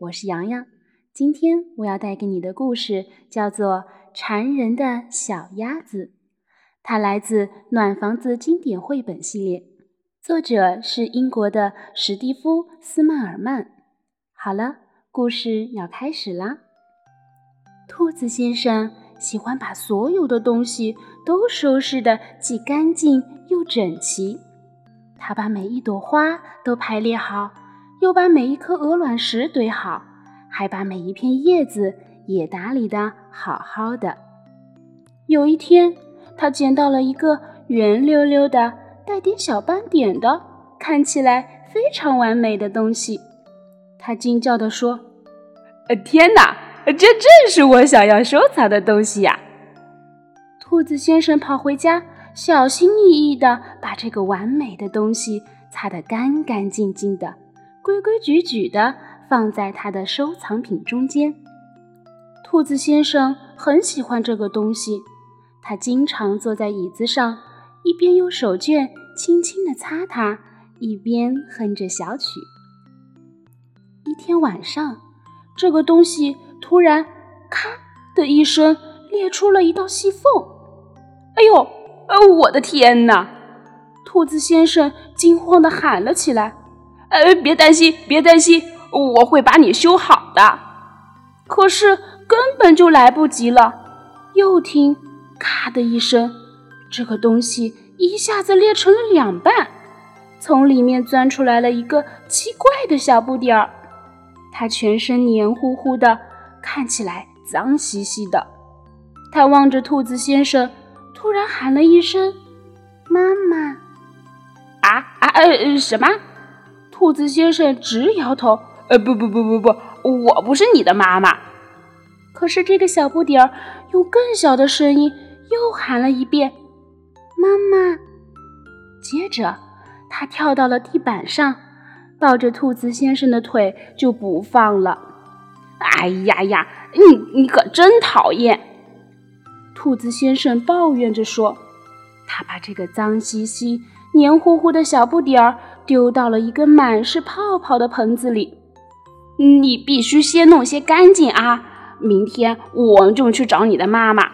我是洋洋。今天我要带给你的故事叫做《馋人的小鸭子》，它来自《暖房子》经典绘本系列，作者是英国的史蒂夫·斯曼尔曼。好了，故事要开始啦。兔子先生喜欢把所有的东西都收拾得既干净又整齐。他把每一朵花都排列好，又把每一颗鹅卵石堆好，还把每一片叶子也打理得好好的。有一天，他捡到了一个圆溜溜的、带点小斑点的、看起来非常完美的东西。他惊叫地说：“呃，天哪，这正是我想要收藏的东西呀！”兔子先生跑回家。小心翼翼地把这个完美的东西擦得干干净净的，规规矩矩地放在他的收藏品中间。兔子先生很喜欢这个东西，他经常坐在椅子上，一边用手绢轻轻地擦它，一边哼着小曲。一天晚上，这个东西突然“咔”的一声裂出了一道细缝，哎呦！呃，我的天哪！兔子先生惊慌地喊了起来：“呃，别担心，别担心，我会把你修好的。”可是根本就来不及了。又听“咔”的一声，这个东西一下子裂成了两半，从里面钻出来了一个奇怪的小不点儿。它全身黏糊糊的，看起来脏兮兮的。它望着兔子先生。突然喊了一声：“妈妈！”啊啊呃什么？兔子先生直摇头：“呃不不不不不，我不是你的妈妈。”可是这个小不点儿用更小的声音又喊了一遍：“妈妈！”接着他跳到了地板上，抱着兔子先生的腿就不放了。“哎呀呀，你你可真讨厌！”兔子先生抱怨着说：“他把这个脏兮兮、黏糊糊的小不点儿丢到了一个满是泡泡的盆子里。你必须先弄些干净啊！明天我就去找你的妈妈。”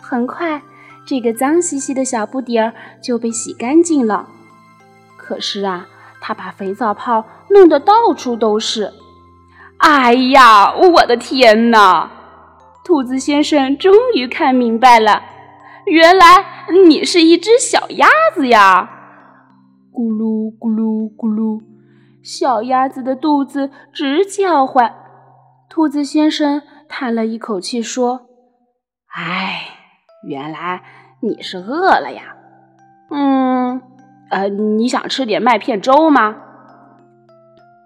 很快，这个脏兮兮的小不点儿就被洗干净了。可是啊，他把肥皂泡弄得到处都是。哎呀，我的天哪！兔子先生终于看明白了，原来你是一只小鸭子呀！咕噜咕噜咕噜，小鸭子的肚子直叫唤。兔子先生叹了一口气说：“唉，原来你是饿了呀。嗯，呃，你想吃点麦片粥吗？”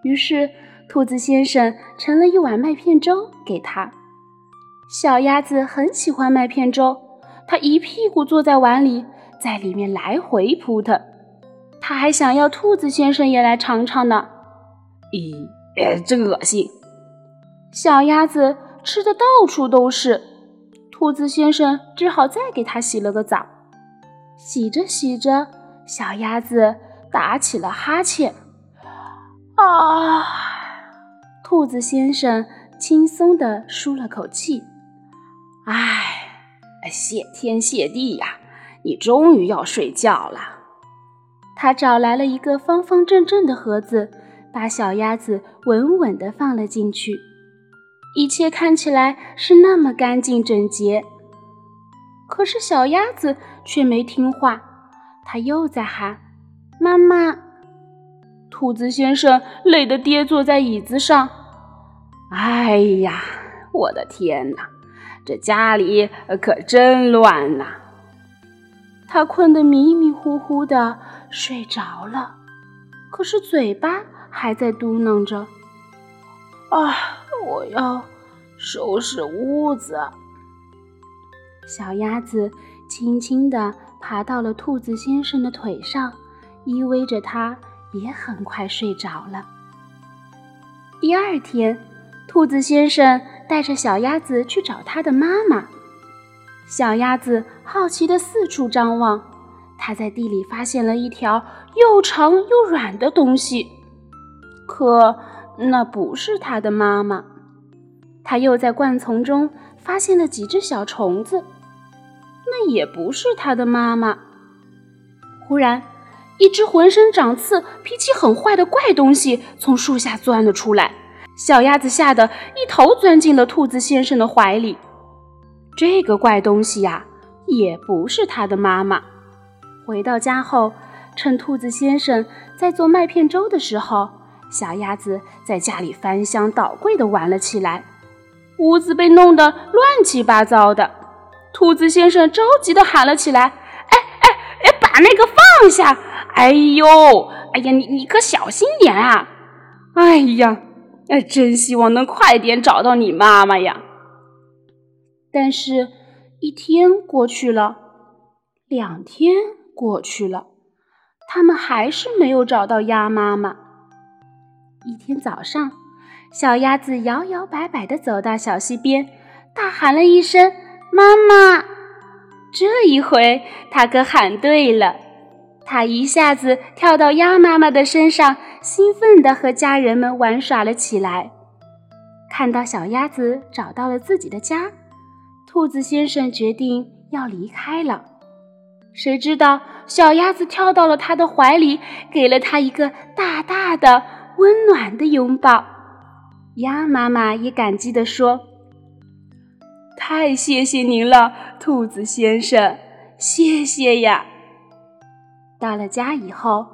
于是，兔子先生盛了一碗麦片粥给他。小鸭子很喜欢麦片粥，它一屁股坐在碗里，在里面来回扑腾。它还想要兔子先生也来尝尝呢。咦，真恶心！小鸭子吃的到处都是，兔子先生只好再给它洗了个澡。洗着洗着，小鸭子打起了哈欠。啊！兔子先生轻松的舒了口气。哎，谢天谢地呀！你终于要睡觉了。他找来了一个方方正正的盒子，把小鸭子稳稳地放了进去。一切看起来是那么干净整洁。可是小鸭子却没听话，它又在喊：“妈妈！”兔子先生累得跌坐在椅子上。哎呀，我的天哪！这家里可真乱呐！他困得迷迷糊糊的睡着了，可是嘴巴还在嘟囔着：“啊，我要收拾屋子。小鸭子轻轻地爬到了兔子先生的腿上，依偎着他，也很快睡着了。第二天，兔子先生带着小鸭子去找他的妈妈。小鸭子好奇地四处张望，它在地里发现了一条又长又软的东西，可那不是它的妈妈。它又在灌丛中发现了几只小虫子，那也不是它的妈妈。忽然，一只浑身长刺、脾气很坏的怪东西从树下钻了出来，小鸭子吓得一头钻进了兔子先生的怀里。这个怪东西呀，也不是他的妈妈。回到家后，趁兔子先生在做麦片粥的时候，小鸭子在家里翻箱倒柜的玩了起来，屋子被弄得乱七八糟的。兔子先生着急的喊了起来：“哎哎哎，把那个放下！哎呦，哎呀，你你可小心点啊！哎呀，哎，真希望能快点找到你妈妈呀！”但是，一天过去了，两天过去了，他们还是没有找到鸭妈妈。一天早上，小鸭子摇摇摆摆地走到小溪边，大喊了一声“妈妈”。这一回，它可喊对了，它一下子跳到鸭妈妈的身上，兴奋地和家人们玩耍了起来。看到小鸭子找到了自己的家。兔子先生决定要离开了，谁知道小鸭子跳到了他的怀里，给了他一个大大的、温暖的拥抱。鸭妈妈也感激地说：“太谢谢您了，兔子先生，谢谢呀！”到了家以后，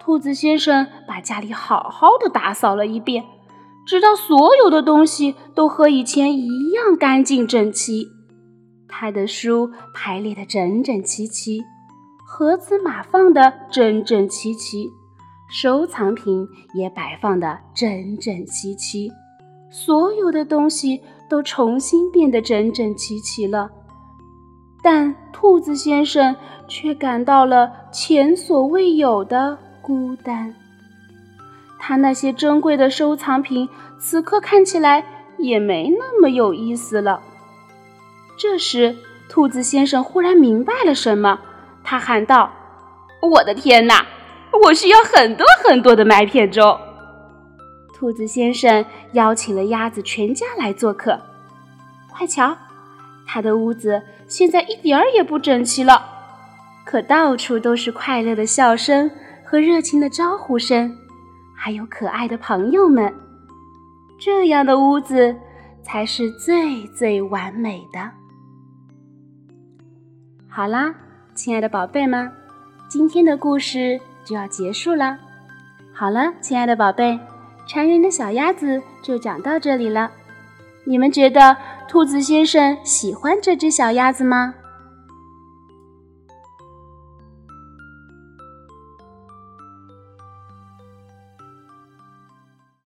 兔子先生把家里好好的打扫了一遍，直到所有的东西都和以前一样干净整齐。他的书排列的整整齐齐，盒子码放的整整齐齐，收藏品也摆放的整整齐齐，所有的东西都重新变得整整齐齐了。但兔子先生却感到了前所未有的孤单。他那些珍贵的收藏品，此刻看起来也没那么有意思了。这时，兔子先生忽然明白了什么，他喊道：“我的天哪，我需要很多很多的麦片粥！”兔子先生邀请了鸭子全家来做客。快瞧，他的屋子现在一点儿也不整齐了，可到处都是快乐的笑声和热情的招呼声，还有可爱的朋友们。这样的屋子才是最最完美的。好啦，亲爱的宝贝们，今天的故事就要结束了。好了，亲爱的宝贝，馋人的小鸭子就讲到这里了。你们觉得兔子先生喜欢这只小鸭子吗？